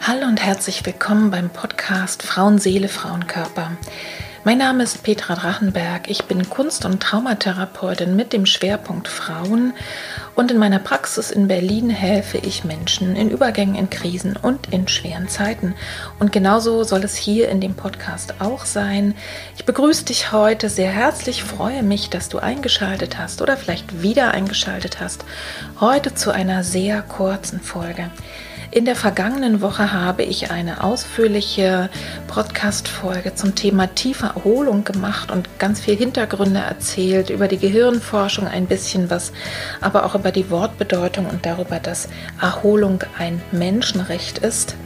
Hallo und herzlich willkommen beim Podcast Frauenseele, Frauenkörper. Mein Name ist Petra Drachenberg. Ich bin Kunst- und Traumatherapeutin mit dem Schwerpunkt Frauen und in meiner Praxis in Berlin helfe ich Menschen in Übergängen, in Krisen und in schweren Zeiten. Und genauso soll es hier in dem Podcast auch sein. Ich begrüße dich heute sehr herzlich, freue mich, dass du eingeschaltet hast oder vielleicht wieder eingeschaltet hast. Heute zu einer sehr kurzen Folge. In der vergangenen Woche habe ich eine ausführliche Podcast-Folge zum Thema tiefe Erholung gemacht und ganz viel Hintergründe erzählt über die Gehirnforschung ein bisschen was, aber auch über die Wortbedeutung und darüber, dass Erholung ein Menschenrecht ist.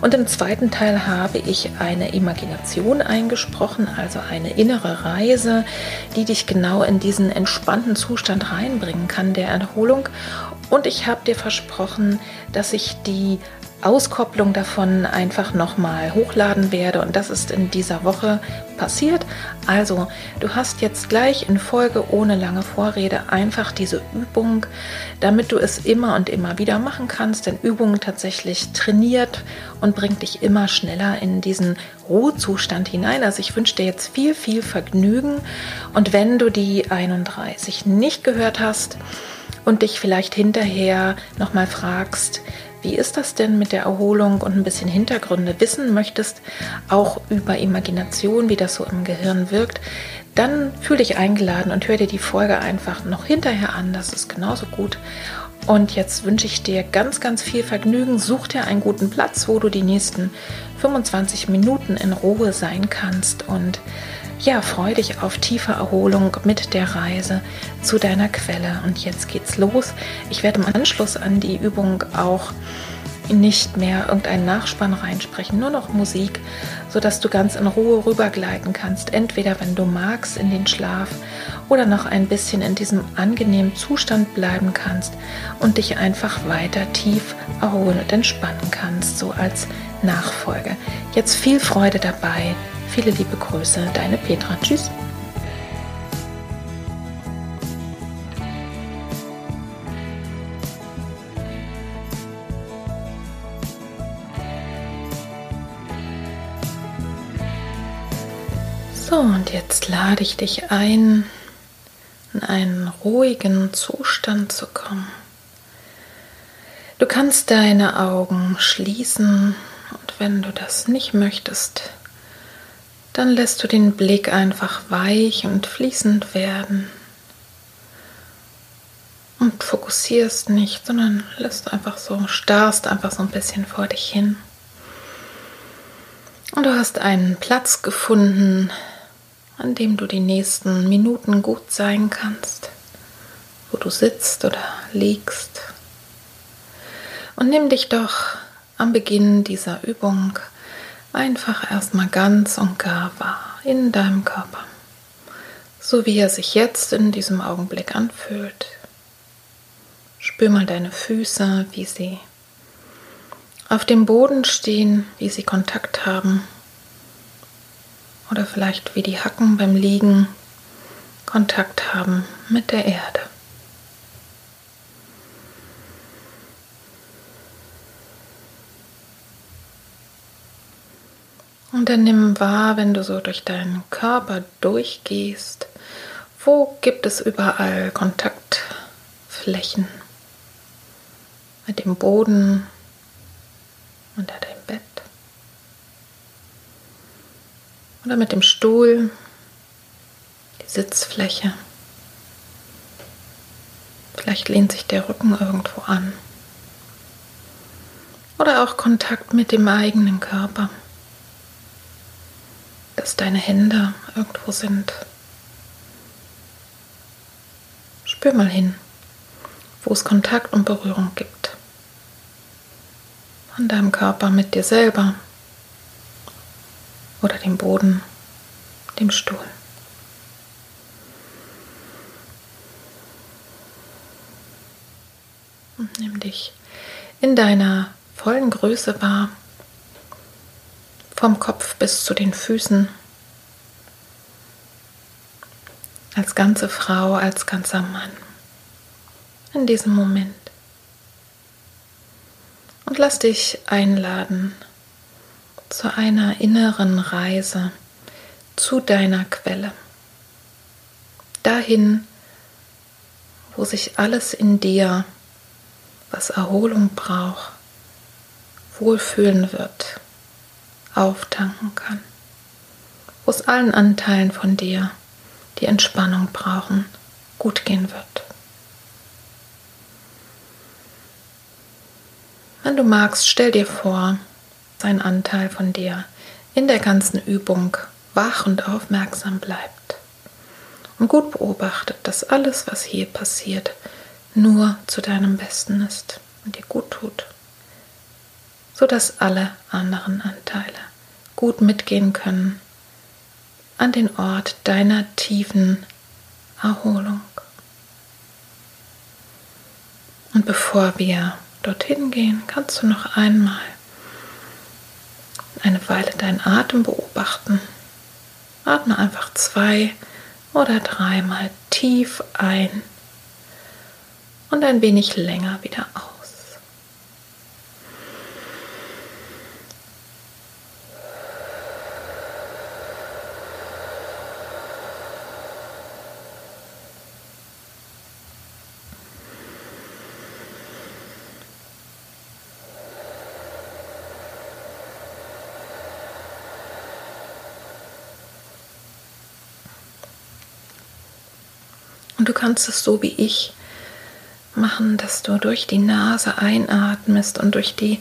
Und im zweiten Teil habe ich eine Imagination eingesprochen, also eine innere Reise, die dich genau in diesen entspannten Zustand reinbringen kann der Erholung. Und ich habe dir versprochen, dass ich die Auskopplung davon einfach nochmal hochladen werde und das ist in dieser Woche passiert. Also, du hast jetzt gleich in Folge ohne lange Vorrede einfach diese Übung, damit du es immer und immer wieder machen kannst, denn Übung tatsächlich trainiert und bringt dich immer schneller in diesen Ruhezustand hinein. Also, ich wünsche dir jetzt viel, viel Vergnügen und wenn du die 31 nicht gehört hast, und dich vielleicht hinterher nochmal fragst, wie ist das denn mit der Erholung und ein bisschen Hintergründe wissen möchtest, auch über Imagination, wie das so im Gehirn wirkt, dann fühl dich eingeladen und hör dir die Folge einfach noch hinterher an. Das ist genauso gut. Und jetzt wünsche ich dir ganz, ganz viel Vergnügen. Such dir einen guten Platz, wo du die nächsten 25 Minuten in Ruhe sein kannst und ja, freu dich auf tiefe Erholung mit der Reise zu deiner Quelle. Und jetzt geht's los. Ich werde im Anschluss an die Übung auch nicht mehr irgendeinen Nachspann reinsprechen, nur noch Musik, sodass du ganz in Ruhe rübergleiten kannst, entweder wenn du magst in den Schlaf oder noch ein bisschen in diesem angenehmen Zustand bleiben kannst und dich einfach weiter tief erholen und entspannen kannst, so als Nachfolge. Jetzt viel Freude dabei Viele liebe Grüße, deine Petra. Tschüss. So, und jetzt lade ich dich ein, in einen ruhigen Zustand zu kommen. Du kannst deine Augen schließen und wenn du das nicht möchtest, dann lässt du den Blick einfach weich und fließend werden und fokussierst nicht, sondern lässt einfach so, starrst einfach so ein bisschen vor dich hin. Und du hast einen Platz gefunden, an dem du die nächsten Minuten gut sein kannst, wo du sitzt oder liegst. Und nimm dich doch am Beginn dieser Übung einfach erstmal ganz und gar wahr in deinem Körper, so wie er sich jetzt in diesem Augenblick anfühlt. Spür mal deine Füße, wie sie auf dem Boden stehen, wie sie Kontakt haben. Oder vielleicht wie die Hacken beim Liegen Kontakt haben mit der Erde. Und dann nimm wahr, wenn du so durch deinen Körper durchgehst, wo gibt es überall Kontaktflächen mit dem Boden, unter dem Bett oder mit dem Stuhl, die Sitzfläche. Vielleicht lehnt sich der Rücken irgendwo an. Oder auch Kontakt mit dem eigenen Körper dass deine Hände irgendwo sind. Spür mal hin, wo es Kontakt und Berührung gibt. An deinem Körper mit dir selber oder dem Boden, dem Stuhl. Und nimm dich in deiner vollen Größe wahr vom Kopf bis zu den Füßen, als ganze Frau, als ganzer Mann in diesem Moment. Und lass dich einladen zu einer inneren Reise zu deiner Quelle. Dahin, wo sich alles in dir, was Erholung braucht, wohlfühlen wird, auftanken kann, wo es allen Anteilen von dir, die Entspannung brauchen, gut gehen wird. Wenn du magst, stell dir vor, sein Anteil von dir in der ganzen Übung wach und aufmerksam bleibt und gut beobachtet, dass alles, was hier passiert, nur zu deinem Besten ist und dir gut tut, sodass alle anderen Anteile gut mitgehen können an den Ort deiner tiefen Erholung. Und bevor wir dorthin gehen, kannst du noch einmal eine Weile deinen Atem beobachten. Atme einfach zwei oder dreimal tief ein und ein wenig länger wieder aus. Und du kannst es so wie ich machen, dass du durch die Nase einatmest und durch die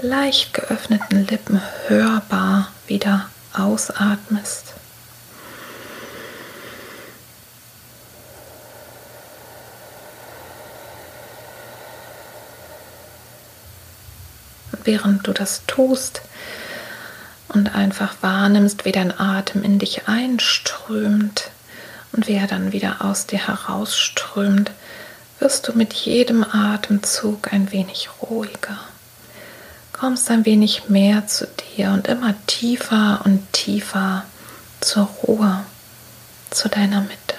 leicht geöffneten Lippen hörbar wieder ausatmest. während du das tust und einfach wahrnimmst, wie dein Atem in dich einströmt, und wie er dann wieder aus dir herausströmt, wirst du mit jedem Atemzug ein wenig ruhiger, kommst ein wenig mehr zu dir und immer tiefer und tiefer zur Ruhe, zu deiner Mitte.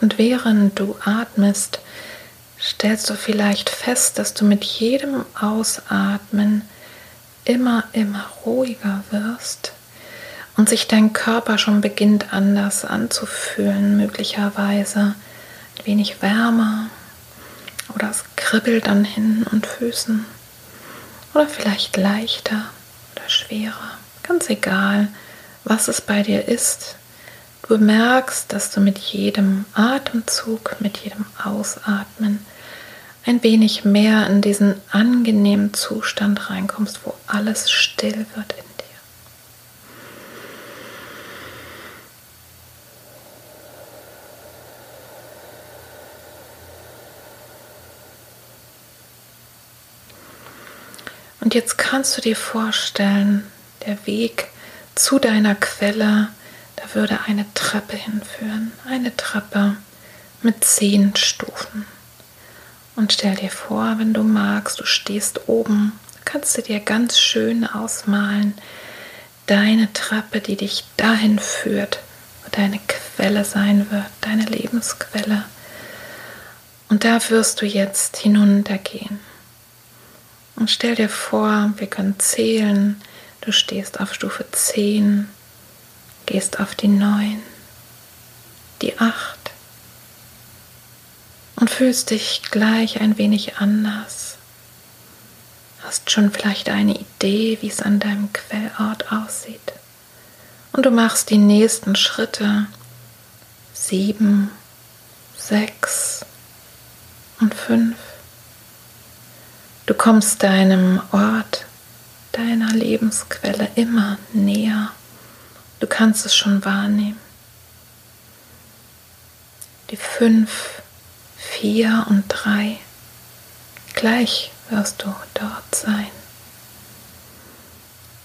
Und während du atmest, stellst du vielleicht fest, dass du mit jedem Ausatmen immer, immer ruhiger wirst und sich dein Körper schon beginnt anders anzufühlen, möglicherweise ein wenig wärmer oder es kribbelt an Händen und Füßen oder vielleicht leichter oder schwerer, ganz egal, was es bei dir ist. Bemerkst, dass du mit jedem Atemzug, mit jedem Ausatmen ein wenig mehr in diesen angenehmen Zustand reinkommst, wo alles still wird in dir. Und jetzt kannst du dir vorstellen, der Weg zu deiner Quelle da würde eine Treppe hinführen, eine Treppe mit zehn Stufen. Und stell dir vor, wenn du magst, du stehst oben, kannst du dir ganz schön ausmalen, deine Treppe, die dich dahin führt, wo deine Quelle sein wird, deine Lebensquelle. Und da wirst du jetzt hinuntergehen. Und stell dir vor, wir können zählen, du stehst auf Stufe 10, gehst auf die neun, die acht und fühlst dich gleich ein wenig anders. Hast schon vielleicht eine Idee, wie es an deinem Quellort aussieht. Und du machst die nächsten Schritte. Sieben, sechs und fünf. Du kommst deinem Ort, deiner Lebensquelle immer näher. Du kannst es schon wahrnehmen. Die fünf, vier und drei. Gleich wirst du dort sein.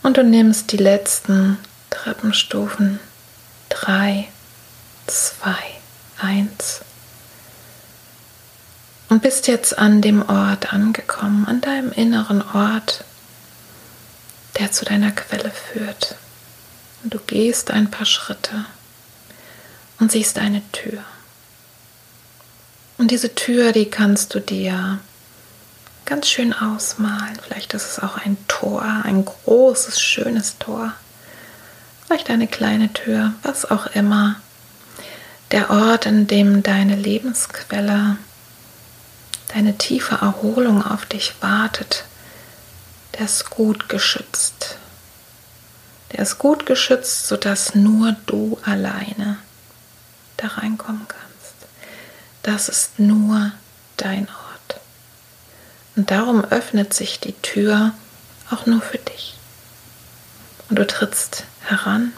Und du nimmst die letzten Treppenstufen drei zwei, eins. Und bist jetzt an dem Ort angekommen, an deinem inneren Ort, der zu deiner Quelle führt. Und du gehst ein paar Schritte und siehst eine Tür. Und diese Tür, die kannst du dir ganz schön ausmalen. Vielleicht ist es auch ein Tor, ein großes, schönes Tor. Vielleicht eine kleine Tür, was auch immer. Der Ort, in dem deine Lebensquelle, deine tiefe Erholung auf dich wartet, der ist gut geschützt. Der ist gut geschützt, sodass nur du alleine da reinkommen kannst. Das ist nur dein Ort. Und darum öffnet sich die Tür auch nur für dich. Und du trittst heran,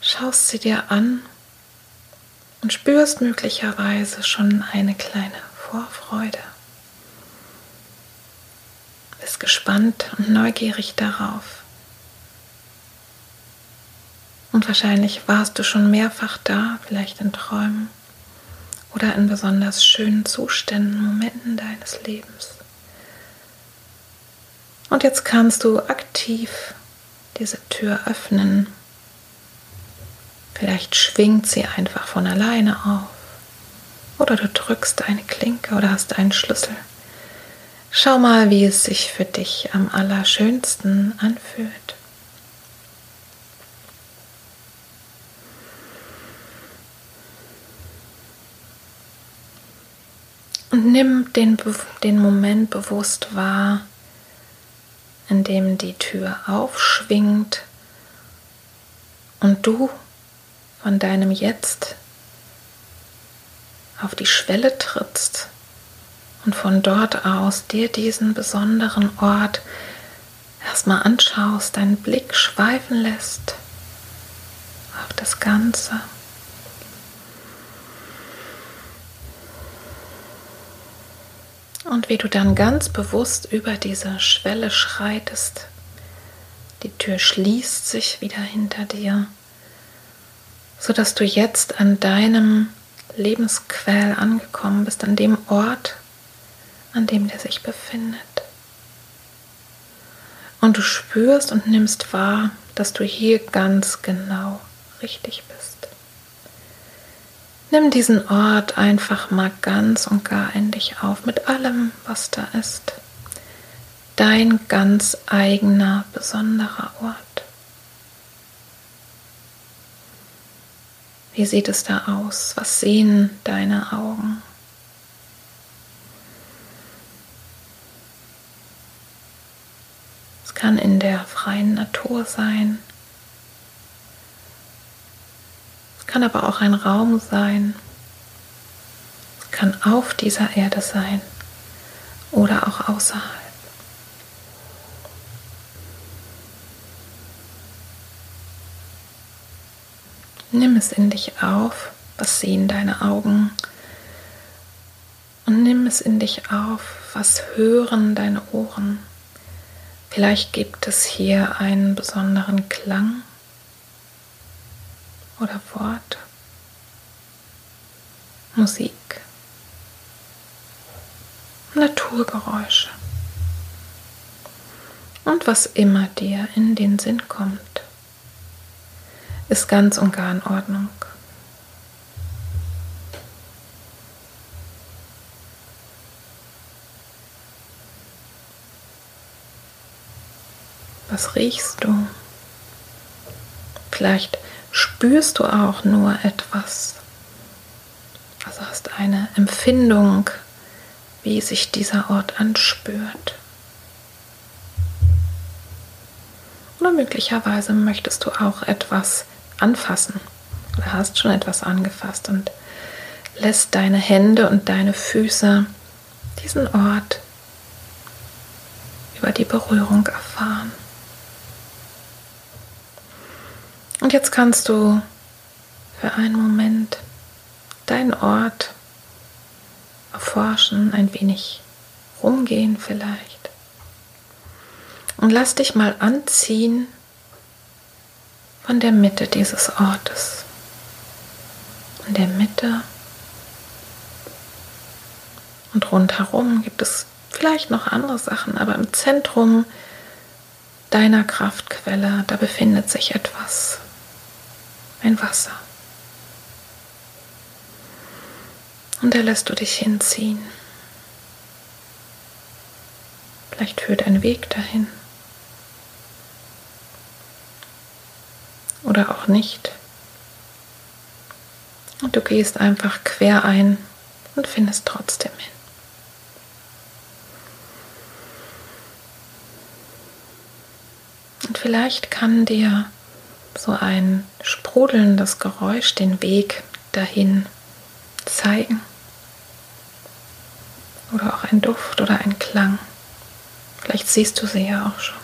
schaust sie dir an und spürst möglicherweise schon eine kleine Vorfreude. Bist gespannt und neugierig darauf. Und wahrscheinlich warst du schon mehrfach da, vielleicht in Träumen oder in besonders schönen Zuständen, Momenten deines Lebens. Und jetzt kannst du aktiv diese Tür öffnen. Vielleicht schwingt sie einfach von alleine auf. Oder du drückst eine Klinke oder hast einen Schlüssel. Schau mal, wie es sich für dich am allerschönsten anfühlt. Und nimm den, den Moment bewusst wahr, in dem die Tür aufschwingt und du von deinem Jetzt auf die Schwelle trittst und von dort aus dir diesen besonderen Ort erstmal anschaust, deinen Blick schweifen lässt auf das Ganze. Und wie du dann ganz bewusst über diese Schwelle schreitest. Die Tür schließt sich wieder hinter dir, sodass du jetzt an deinem Lebensquell angekommen bist, an dem Ort, an dem der sich befindet. Und du spürst und nimmst wahr, dass du hier ganz genau richtig bist. Nimm diesen Ort einfach mal ganz und gar in dich auf mit allem, was da ist. Dein ganz eigener, besonderer Ort. Wie sieht es da aus? Was sehen deine Augen? Es kann in der freien Natur sein. Kann aber auch ein Raum sein, kann auf dieser Erde sein. Oder auch außerhalb. Nimm es in dich auf, was sehen deine Augen? Und nimm es in dich auf, was hören deine Ohren. Vielleicht gibt es hier einen besonderen Klang oder Worte, Musik, Naturgeräusche und was immer dir in den Sinn kommt, ist ganz und gar in Ordnung. Was riechst du? Vielleicht spürst du auch nur etwas. Also hast eine Empfindung, wie sich dieser Ort anspürt. Oder möglicherweise möchtest du auch etwas anfassen oder hast schon etwas angefasst und lässt deine Hände und deine Füße diesen Ort über die Berührung erfahren. Jetzt kannst du für einen Moment deinen Ort erforschen, ein wenig rumgehen vielleicht. Und lass dich mal anziehen von der Mitte dieses Ortes. in der Mitte und rundherum gibt es vielleicht noch andere Sachen, aber im Zentrum deiner Kraftquelle, da befindet sich etwas, ein Wasser. Und da lässt du dich hinziehen. Vielleicht führt ein Weg dahin. Oder auch nicht. Und du gehst einfach quer ein und findest trotzdem hin. Und vielleicht kann dir so ein sprudelndes Geräusch den Weg dahin zeigen. Oder auch ein Duft oder ein Klang. Vielleicht siehst du sie ja auch schon.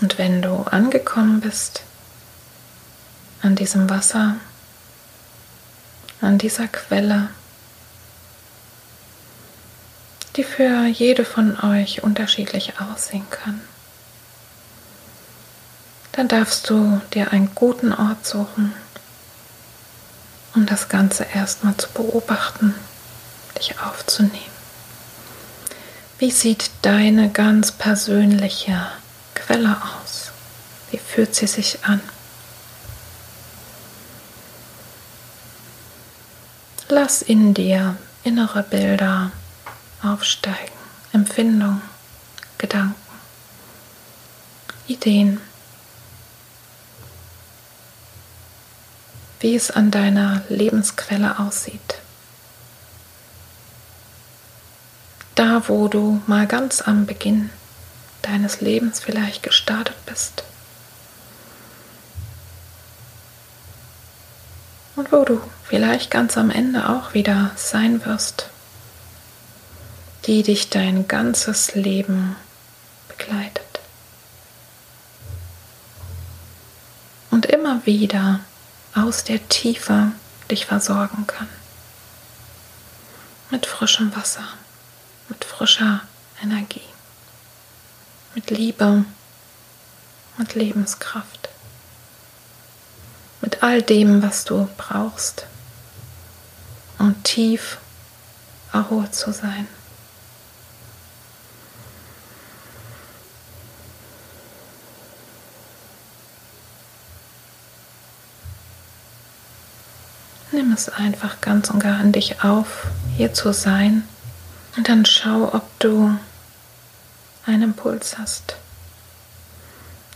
Und wenn du angekommen bist an diesem Wasser, an dieser Quelle, die für jede von euch unterschiedlich aussehen kann, dann darfst du dir einen guten Ort suchen, um das Ganze erstmal zu beobachten, dich aufzunehmen. Wie sieht deine ganz persönliche Quelle aus? Wie fühlt sie sich an? Lass in dir innere Bilder aufsteigen, Empfindungen, Gedanken, Ideen. Wie es an deiner Lebensquelle aussieht. Da, wo du mal ganz am Beginn deines Lebens vielleicht gestartet bist. Und wo du vielleicht ganz am Ende auch wieder sein wirst die dich dein ganzes Leben begleitet. Und immer wieder aus der Tiefe dich versorgen kann. Mit frischem Wasser, mit frischer Energie, mit Liebe, mit Lebenskraft, mit all dem, was du brauchst, um tief erholt zu sein. Nimm es einfach ganz und gar an dich auf, hier zu sein. Und dann schau, ob du einen Impuls hast.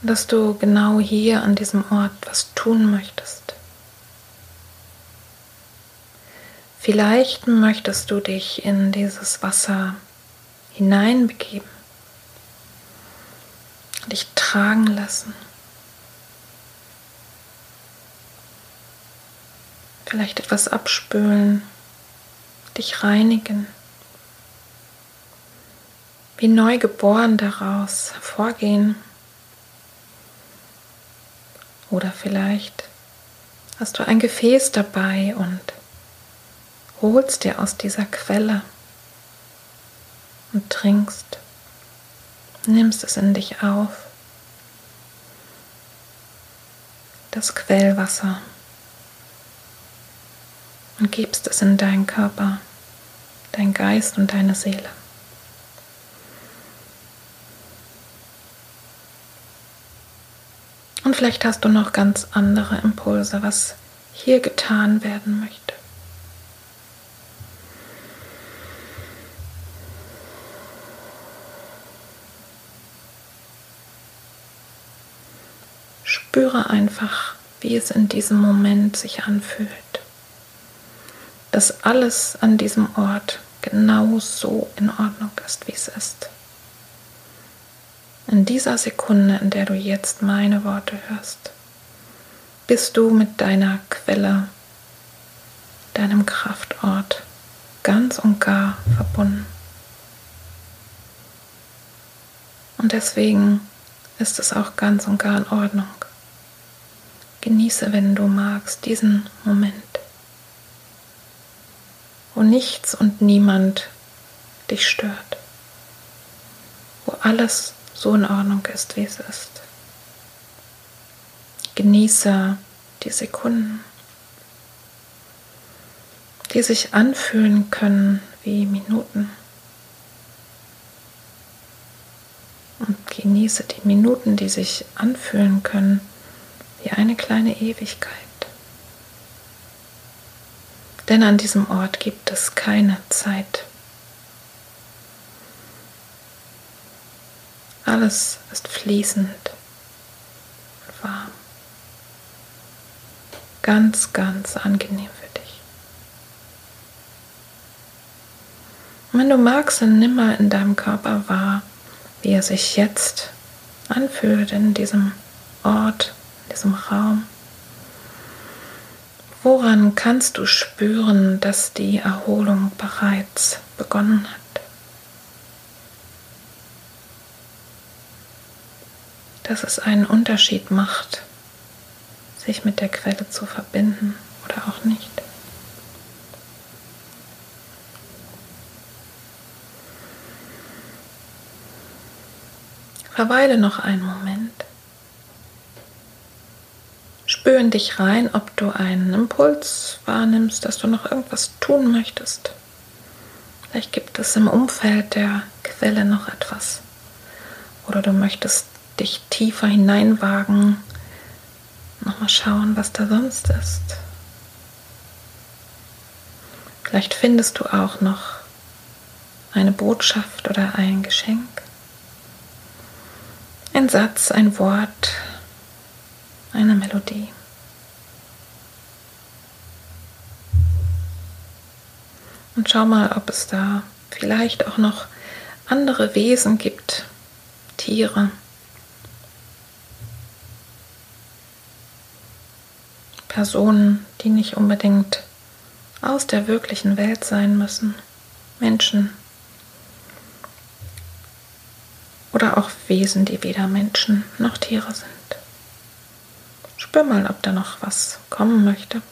Dass du genau hier an diesem Ort was tun möchtest. Vielleicht möchtest du dich in dieses Wasser hineinbegeben, dich tragen lassen. Vielleicht etwas abspülen, dich reinigen. Wie neu geboren daraus hervorgehen. Oder vielleicht hast du ein Gefäß dabei und holst dir aus dieser Quelle und trinkst, nimmst es in dich auf, das Quellwasser und gibst es in deinen Körper, dein Geist und deine Seele. Und vielleicht hast du noch ganz andere Impulse, was hier getan werden möchte. Spüre einfach, wie es in diesem Moment sich anfühlt dass alles an diesem Ort genau so in Ordnung ist, wie es ist. In dieser Sekunde, in der du jetzt meine Worte hörst, bist du mit deiner Quelle, deinem Kraftort ganz und gar verbunden. Und deswegen ist es auch ganz und gar in Ordnung. Genieße, wenn du magst, diesen Moment wo nichts und niemand dich stört, wo alles so in Ordnung ist, wie es ist. Genieße die Sekunden, die sich anfühlen können wie Minuten. Und genieße die Minuten, die sich anfühlen können wie eine kleine Ewigkeit. Denn an diesem Ort gibt es keine Zeit. Alles ist fließend und warm. Ganz, ganz angenehm für dich. Und wenn du magst, dann nimm mal in deinem Körper wahr, wie er sich jetzt anfühlt in diesem Ort, in diesem Raum. Woran kannst du spüren, dass die Erholung bereits begonnen hat? Dass es einen Unterschied macht, sich mit der Quelle zu verbinden oder auch nicht. Verweile noch einen Moment. Spür in dich rein, ob du einen Impuls wahrnimmst, dass du noch irgendwas tun möchtest. Vielleicht gibt es im Umfeld der Quelle noch etwas. Oder du möchtest dich tiefer hineinwagen. Nochmal schauen, was da sonst ist. Vielleicht findest du auch noch eine Botschaft oder ein Geschenk. Ein Satz, ein Wort, eine Melodie. Und schau mal, ob es da vielleicht auch noch andere Wesen gibt, Tiere, Personen, die nicht unbedingt aus der wirklichen Welt sein müssen, Menschen, oder auch Wesen, die weder Menschen noch Tiere sind. Spür mal, ob da noch was kommen möchte.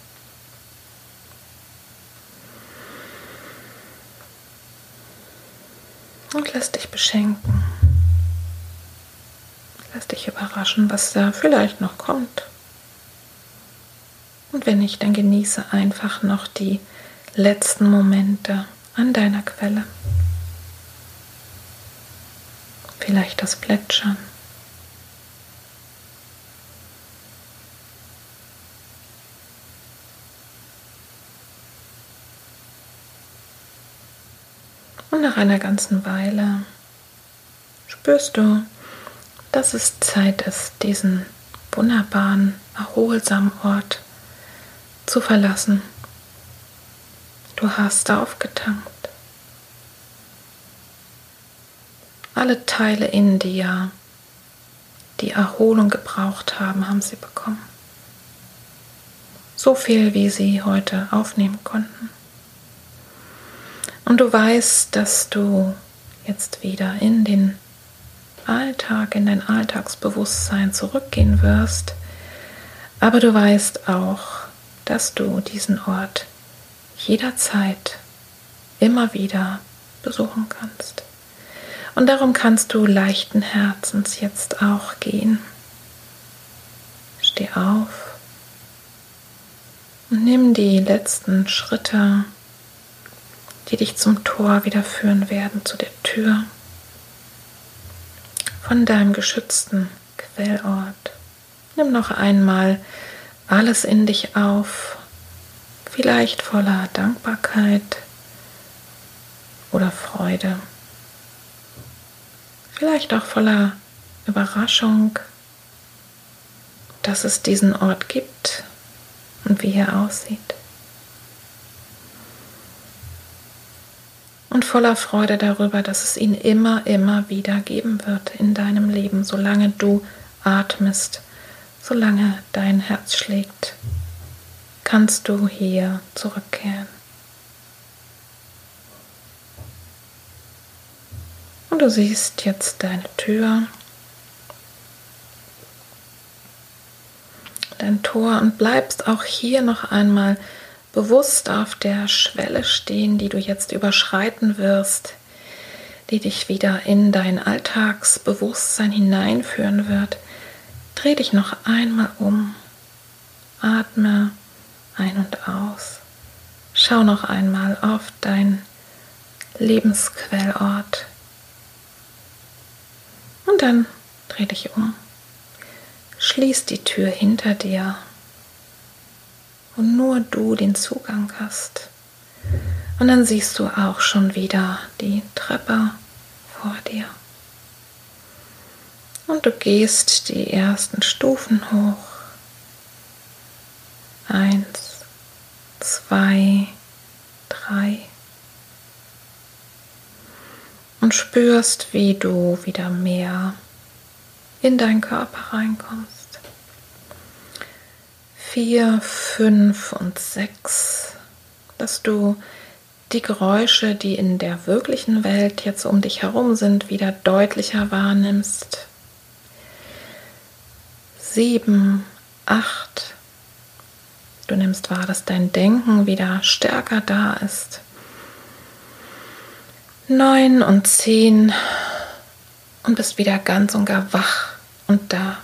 Und lass dich beschenken. Lass dich überraschen, was da vielleicht noch kommt. Und wenn nicht, dann genieße einfach noch die letzten Momente an deiner Quelle vielleicht das Plätschern. Und nach einer ganzen Weile spürst du, dass es Zeit ist, diesen wunderbaren, erholsamen Ort zu verlassen. Du hast aufgetankt. Alle Teile in dir, die Erholung gebraucht haben, haben sie bekommen. So viel, wie sie heute aufnehmen konnten. Und du weißt, dass du jetzt wieder in den Alltag, in dein Alltagsbewusstsein zurückgehen wirst. Aber du weißt auch, dass du diesen Ort jederzeit immer wieder besuchen kannst. Und darum kannst du leichten Herzens jetzt auch gehen. Steh auf und nimm die letzten Schritte, die dich zum Tor wieder führen werden, zu der Tür von deinem geschützten Quellort. Nimm noch einmal alles in dich auf, vielleicht voller Dankbarkeit oder Freude vielleicht auch voller Überraschung, dass es diesen Ort gibt und wie er aussieht. Und voller Freude darüber, dass es ihn immer, immer wieder geben wird in deinem Leben, solange du atmest, solange dein Herz schlägt, kannst du hier zurückkehren. Und du siehst jetzt deine Tür, dein Tor und bleibst auch hier noch einmal bewusst auf der Schwelle stehen, die du jetzt überschreiten wirst, die dich wieder in dein Alltagsbewusstsein hineinführen wird. dreh dich noch einmal um. Atme ein und aus. Schau noch einmal auf dein Lebensquellort. Und dann dreh dich um. Schließ die Tür hinter dir und nur du den Zugang hast. Und dann siehst du auch schon wieder die Treppe vor dir. Und du gehst die ersten Stufen hoch. Eins, zwei, drei. Und spürst, wie du wieder mehr in deinen Körper reinkommst. Vier, fünf und sechs, dass du die Geräusche, die in der wirklichen Welt jetzt um dich herum sind, wieder deutlicher wahrnimmst. Sieben, acht. Du nimmst wahr, dass dein Denken wieder stärker da ist. Neun und zehn und bist wieder ganz und gar wach und da.